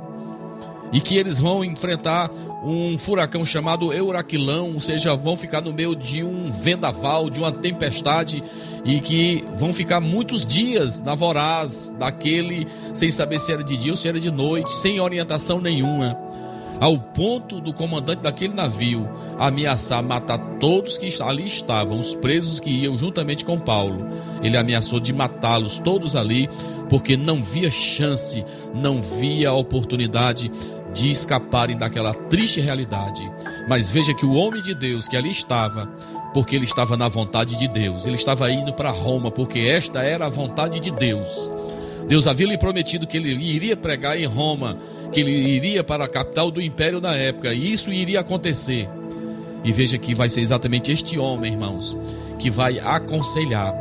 [SPEAKER 1] e que eles vão enfrentar um furacão chamado Euraquilão, ou seja, vão ficar no meio de um vendaval, de uma tempestade e que vão ficar muitos dias na voraz daquele, sem saber se era de dia ou se era de noite, sem orientação nenhuma. Ao ponto do comandante daquele navio ameaçar matar todos que ali estavam, os presos que iam juntamente com Paulo. Ele ameaçou de matá-los todos ali, porque não via chance, não via oportunidade de escaparem daquela triste realidade. Mas veja que o homem de Deus que ali estava, porque ele estava na vontade de Deus, ele estava indo para Roma, porque esta era a vontade de Deus. Deus havia lhe prometido que ele iria pregar em Roma, que ele iria para a capital do império na época, e isso iria acontecer. E veja que vai ser exatamente este homem, irmãos, que vai aconselhar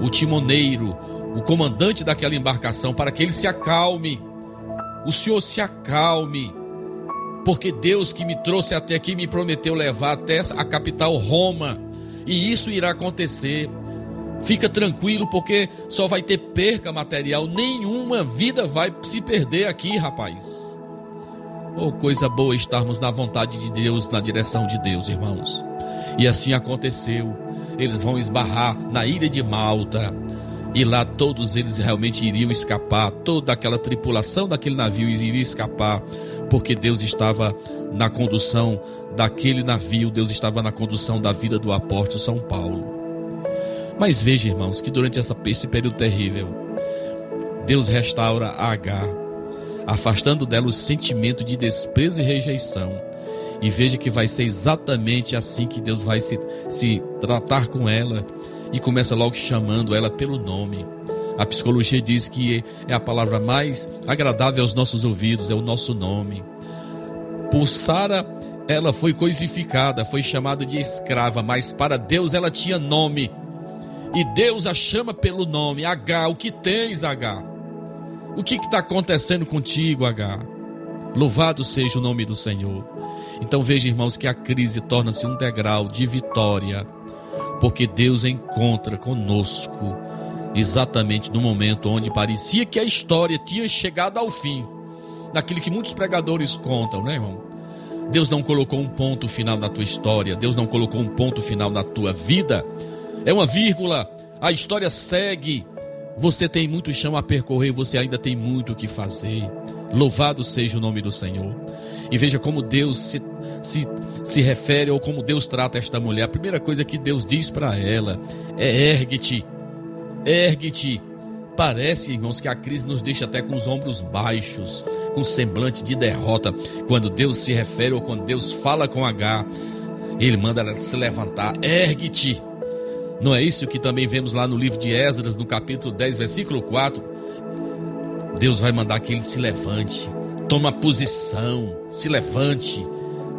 [SPEAKER 1] o timoneiro, o comandante daquela embarcação, para que ele se acalme. O Senhor se acalme, porque Deus que me trouxe até aqui me prometeu levar até a capital Roma, e isso irá acontecer. Fica tranquilo, porque só vai ter perca material, nenhuma vida vai se perder aqui, rapaz. Oh, coisa boa estarmos na vontade de Deus, na direção de Deus, irmãos. E assim aconteceu. Eles vão esbarrar na ilha de Malta. E lá todos eles realmente iriam escapar, toda aquela tripulação daquele navio iria escapar, porque Deus estava na condução daquele navio, Deus estava na condução da vida do apóstolo São Paulo. Mas veja, irmãos, que durante essa, esse período terrível, Deus restaura a Agar, afastando dela o sentimento de desprezo e rejeição. E veja que vai ser exatamente assim que Deus vai se, se tratar com ela e começa logo chamando ela pelo nome. A psicologia diz que é a palavra mais agradável aos nossos ouvidos, é o nosso nome. Por Sara, ela foi coisificada, foi chamada de escrava, mas para Deus ela tinha nome. E Deus a chama pelo nome, H. O que tens, H? O que está acontecendo contigo, H? Louvado seja o nome do Senhor. Então veja, irmãos, que a crise torna-se um degrau de vitória, porque Deus encontra conosco exatamente no momento onde parecia que a história tinha chegado ao fim, naquilo que muitos pregadores contam, né, irmão? Deus não colocou um ponto final na tua história, Deus não colocou um ponto final na tua vida. É uma vírgula, a história segue. Você tem muito chão a percorrer, você ainda tem muito o que fazer. Louvado seja o nome do Senhor. E veja como Deus se, se, se refere ou como Deus trata esta mulher. A primeira coisa que Deus diz para ela é: ergue-te, ergue-te. Parece, irmãos, que a crise nos deixa até com os ombros baixos, com semblante de derrota. Quando Deus se refere ou quando Deus fala com H, ele manda ela se levantar, ergue-te. Não é isso que também vemos lá no livro de Esdras, no capítulo 10, versículo 4? Deus vai mandar que ele se levante, toma posição, se levante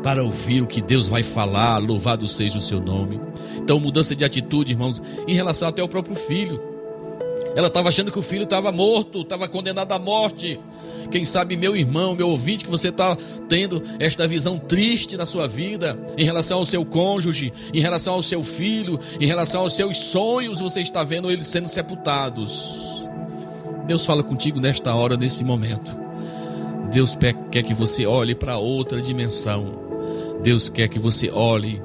[SPEAKER 1] para ouvir o que Deus vai falar, louvado seja o seu nome. Então, mudança de atitude, irmãos, em relação até ao próprio filho. Ela estava achando que o filho estava morto, estava condenado à morte. Quem sabe, meu irmão, meu ouvinte, que você está tendo esta visão triste na sua vida, em relação ao seu cônjuge, em relação ao seu filho, em relação aos seus sonhos, você está vendo eles sendo sepultados. Deus fala contigo nesta hora, nesse momento. Deus quer que você olhe para outra dimensão. Deus quer que você olhe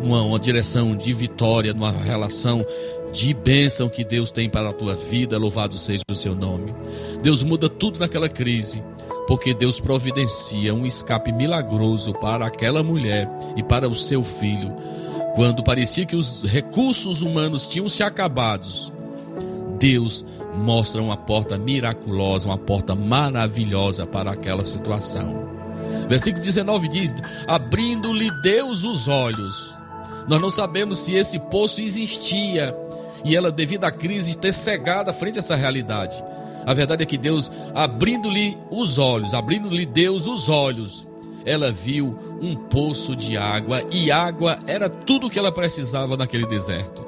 [SPEAKER 1] numa uma direção de vitória, numa relação de bênção que Deus tem para a tua vida, louvado seja o seu nome. Deus muda tudo naquela crise, porque Deus providencia um escape milagroso para aquela mulher e para o seu filho. Quando parecia que os recursos humanos tinham se acabados, Deus mostra uma porta miraculosa, uma porta maravilhosa para aquela situação. Versículo 19 diz: Abrindo-lhe Deus os olhos. Nós não sabemos se esse poço existia e ela, devido à crise, ter cegada frente a essa realidade. A verdade é que Deus, abrindo-lhe os olhos, abrindo-lhe Deus os olhos, ela viu um poço de água e água era tudo o que ela precisava naquele deserto.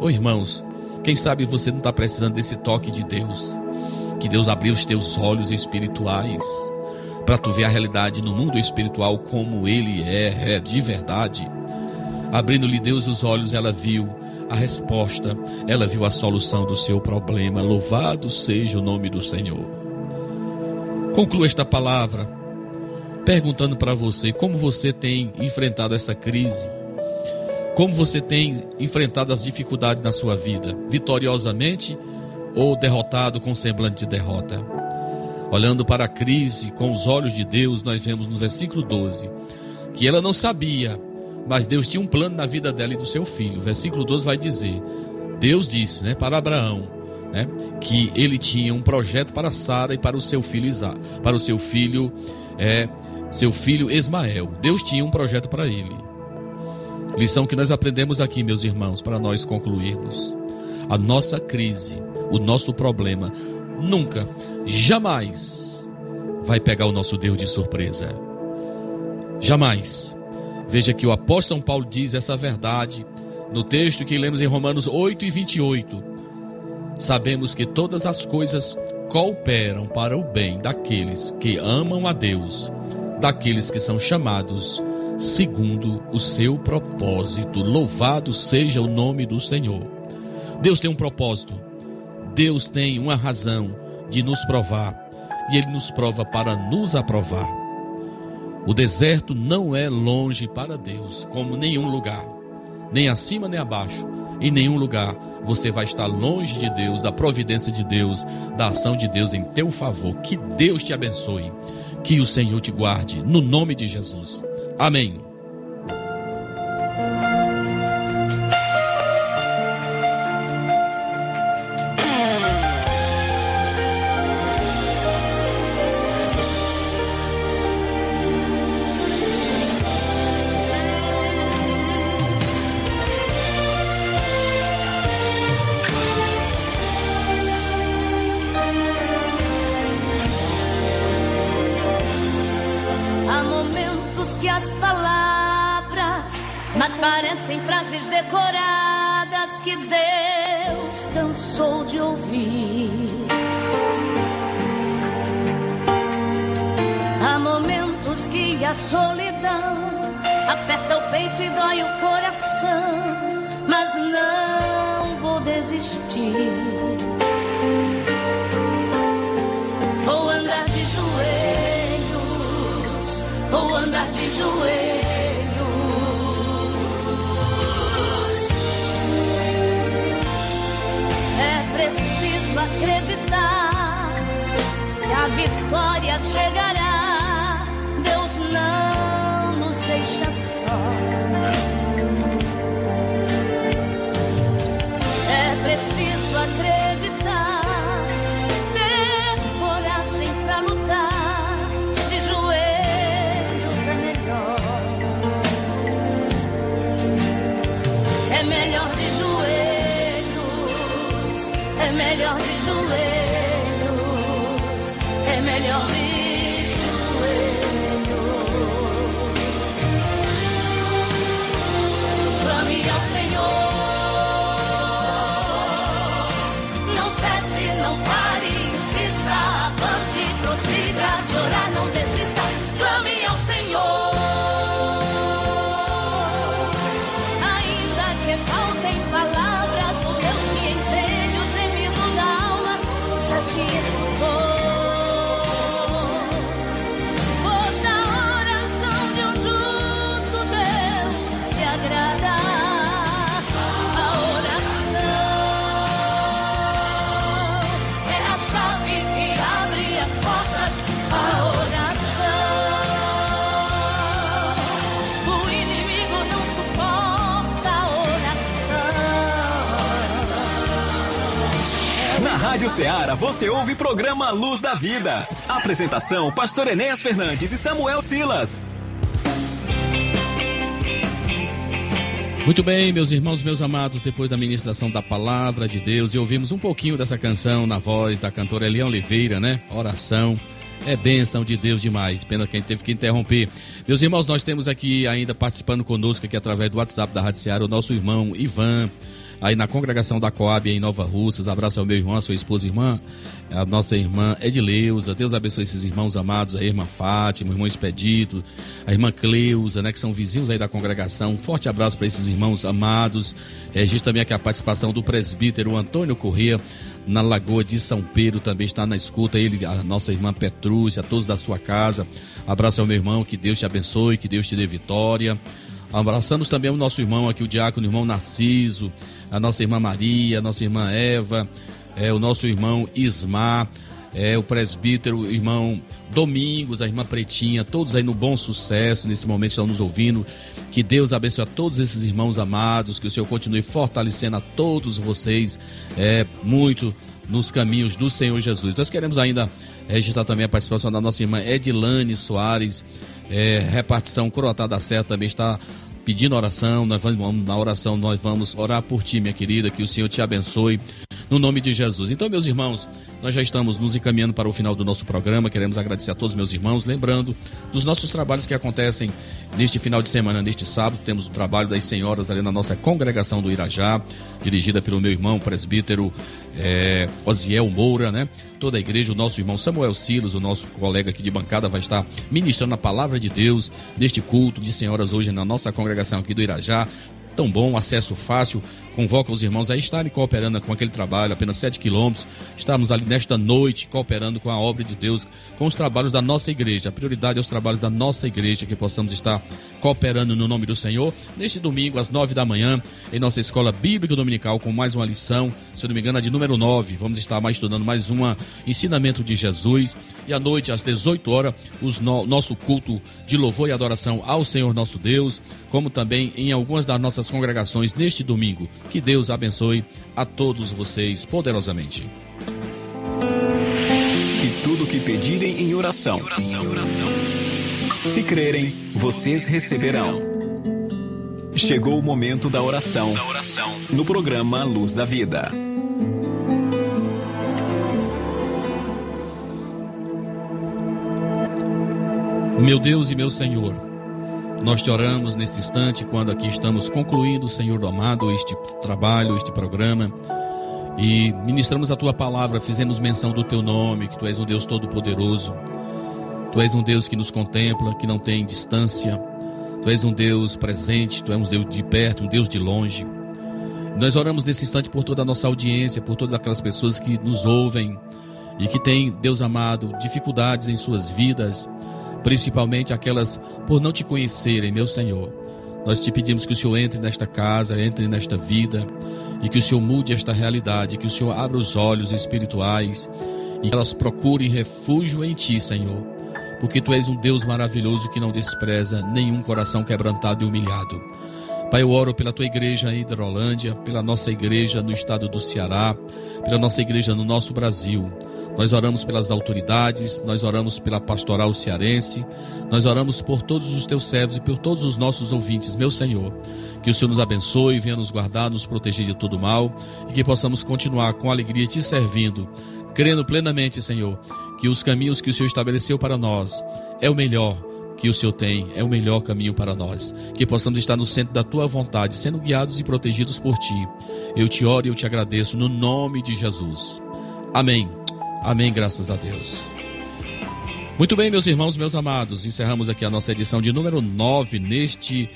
[SPEAKER 1] Oh, irmãos, quem sabe você não está precisando desse toque de Deus? Que Deus abriu os teus olhos espirituais para tu ver a realidade no mundo espiritual como ele é, é de verdade. Abrindo-lhe Deus os olhos, ela viu a resposta, ela viu a solução do seu problema. Louvado seja o nome do Senhor. Conclua esta palavra perguntando para você como você tem enfrentado essa crise. Como você tem enfrentado as dificuldades na sua vida, vitoriosamente ou derrotado com semblante de derrota? Olhando para a crise com os olhos de Deus, nós vemos no versículo 12 que ela não sabia mas Deus tinha um plano na vida dela e do seu filho. O versículo 12 vai dizer: Deus disse né, para Abraão né, que ele tinha um projeto para Sara e para o seu filho Isaac, para o seu filho, é, seu filho Ismael. Deus tinha um projeto para ele. Lição que nós aprendemos aqui, meus irmãos, para nós concluirmos. A nossa crise, o nosso problema, nunca, jamais vai pegar o nosso Deus de surpresa. Jamais. Veja que o apóstolo São Paulo diz essa verdade no texto que lemos em Romanos 8 e 28. Sabemos que todas as coisas cooperam para o bem daqueles que amam a Deus, daqueles que são chamados segundo o seu propósito. Louvado seja o nome do Senhor. Deus tem um propósito, Deus tem uma razão de nos provar, e Ele nos prova para nos aprovar. O deserto não é longe para Deus, como nenhum lugar, nem acima nem abaixo. Em nenhum lugar você vai estar longe de Deus, da providência de Deus, da ação de Deus em teu favor. Que Deus te abençoe, que o Senhor te guarde, no nome de Jesus. Amém.
[SPEAKER 4] parecem frases
[SPEAKER 8] decoradas que Deus cansou de ouvir. Há momentos que a solidão aperta o peito e dói o coração, mas não vou desistir. Vou andar de joelhos, vou andar de joelhos. glória chegará.
[SPEAKER 4] Ceará você ouve programa Luz da Vida. Apresentação: Pastor Enéas Fernandes e Samuel Silas.
[SPEAKER 1] Muito bem, meus irmãos, meus amados, depois da ministração da palavra de Deus, e ouvimos um pouquinho dessa canção na voz da cantora Eliane Oliveira, né? Oração. É bênção de Deus demais. Pena que a gente teve que interromper. Meus irmãos, nós temos aqui ainda participando conosco aqui através do WhatsApp da Rádio Ceará o nosso irmão Ivan aí na congregação da Coab em Nova Russas. Abraço ao meu irmão, a sua esposa irmã, a nossa irmã Edileuza. Deus abençoe esses irmãos amados, a irmã Fátima, o irmão Expedito, a irmã Cleusa, né, que são vizinhos aí da congregação. Um forte abraço para esses irmãos amados. Registro também aqui a participação do presbítero Antônio Corrêa na Lagoa de São Pedro também está na escuta. Ele, a nossa irmã Petrúcia, a todos da sua casa. Abraço ao meu irmão, que Deus te abençoe, que Deus te dê vitória. Abraçamos também o nosso irmão aqui, o diácono, o irmão Narciso, a nossa irmã Maria, a nossa irmã Eva, é, o nosso irmão Ismar, é, o presbítero, o irmão Domingos, a irmã Pretinha, todos aí no bom sucesso, nesse momento estão nos ouvindo. Que Deus abençoe a todos esses irmãos amados, que o Senhor continue fortalecendo a todos vocês é, muito nos caminhos do Senhor Jesus. Nós queremos ainda registrar também a participação da nossa irmã Edilane Soares, é, repartição Croatada da Serra também está pedindo oração, nós vamos na oração, nós vamos orar por ti, minha querida, que o Senhor te abençoe no nome de Jesus. Então, meus irmãos, nós já estamos nos encaminhando para o final do nosso programa. Queremos agradecer a todos meus irmãos, lembrando dos nossos trabalhos que acontecem neste final de semana, neste sábado. Temos o trabalho das senhoras ali na nossa congregação do Irajá, dirigida pelo meu irmão, presbítero é, Osiel Moura, né? Toda a igreja, o nosso irmão Samuel Silas, o nosso colega aqui de bancada, vai estar ministrando a palavra de Deus neste culto de senhoras hoje na nossa congregação aqui do Irajá tão bom, acesso fácil, convoca os irmãos a estarem cooperando com aquele trabalho, apenas 7 quilômetros. Estamos ali nesta noite cooperando com a obra de Deus, com os trabalhos da nossa igreja. A prioridade é os trabalhos da nossa igreja, que possamos estar cooperando no nome do Senhor. Neste domingo, às 9 da manhã, em nossa escola bíblica dominical, com mais uma lição, se eu não me engano, a de número 9. Vamos estar mais estudando mais um ensinamento de Jesus. E à noite, às 18 horas, o no, nosso culto de louvor e adoração ao Senhor nosso Deus, como também em algumas das nossas congregações neste domingo. Que Deus abençoe a todos vocês poderosamente.
[SPEAKER 4] E tudo que pedirem em oração. Se crerem, vocês receberão. Chegou o momento da oração. No programa Luz da Vida.
[SPEAKER 1] Meu Deus e meu Senhor, nós te oramos neste instante, quando aqui estamos concluindo, Senhor do amado, este trabalho, este programa. E ministramos a tua palavra, fizemos menção do teu nome, que tu és um Deus todo-poderoso. Tu és um Deus que nos contempla, que não tem distância. Tu és um Deus presente, tu és um Deus de perto, um Deus de longe. Nós oramos nesse instante por toda a nossa audiência, por todas aquelas pessoas que nos ouvem e que têm, Deus amado, dificuldades em suas vidas principalmente aquelas por não te conhecerem, meu Senhor. Nós te pedimos que o Senhor entre nesta casa, entre nesta vida e que o Senhor mude esta realidade, que o Senhor abra os olhos espirituais e que elas procurem refúgio em Ti, Senhor, porque Tu és um Deus maravilhoso que não despreza nenhum coração quebrantado e humilhado. Pai, eu oro pela tua igreja aí da Rolândia, pela nossa igreja no estado do Ceará, pela nossa igreja no nosso Brasil. Nós oramos pelas autoridades, nós oramos pela pastoral cearense, nós oramos por todos os teus servos e por todos os nossos ouvintes, meu Senhor. Que o Senhor nos abençoe, venha nos guardar, nos proteger de todo mal e que possamos continuar com alegria te servindo, crendo plenamente, Senhor, que os caminhos que o Senhor estabeleceu para nós é o melhor que o Senhor tem, é o melhor caminho para nós. Que possamos estar no centro da tua vontade, sendo guiados e protegidos por ti. Eu te oro e eu te agradeço no nome de Jesus. Amém. Amém, graças a Deus. Muito bem, meus irmãos, meus amados, encerramos aqui a nossa edição de número 9 neste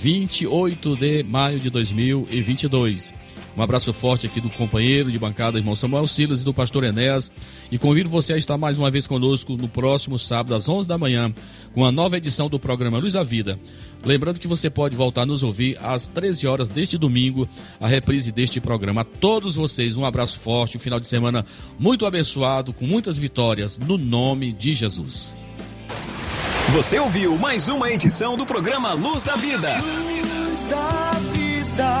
[SPEAKER 1] 28 de maio de 2022. Um abraço forte aqui do companheiro de bancada, irmão Samuel Silas e do pastor Enéas. E convido você a estar mais uma vez conosco no próximo sábado, às 11 da manhã, com a nova edição do programa Luz da Vida. Lembrando que você pode voltar a nos ouvir às 13 horas deste domingo, a reprise deste programa. A todos vocês, um abraço forte, um final de semana muito abençoado, com muitas vitórias, no nome de Jesus.
[SPEAKER 4] Você ouviu mais uma edição do programa Luz da Vida.
[SPEAKER 7] Luz da vida,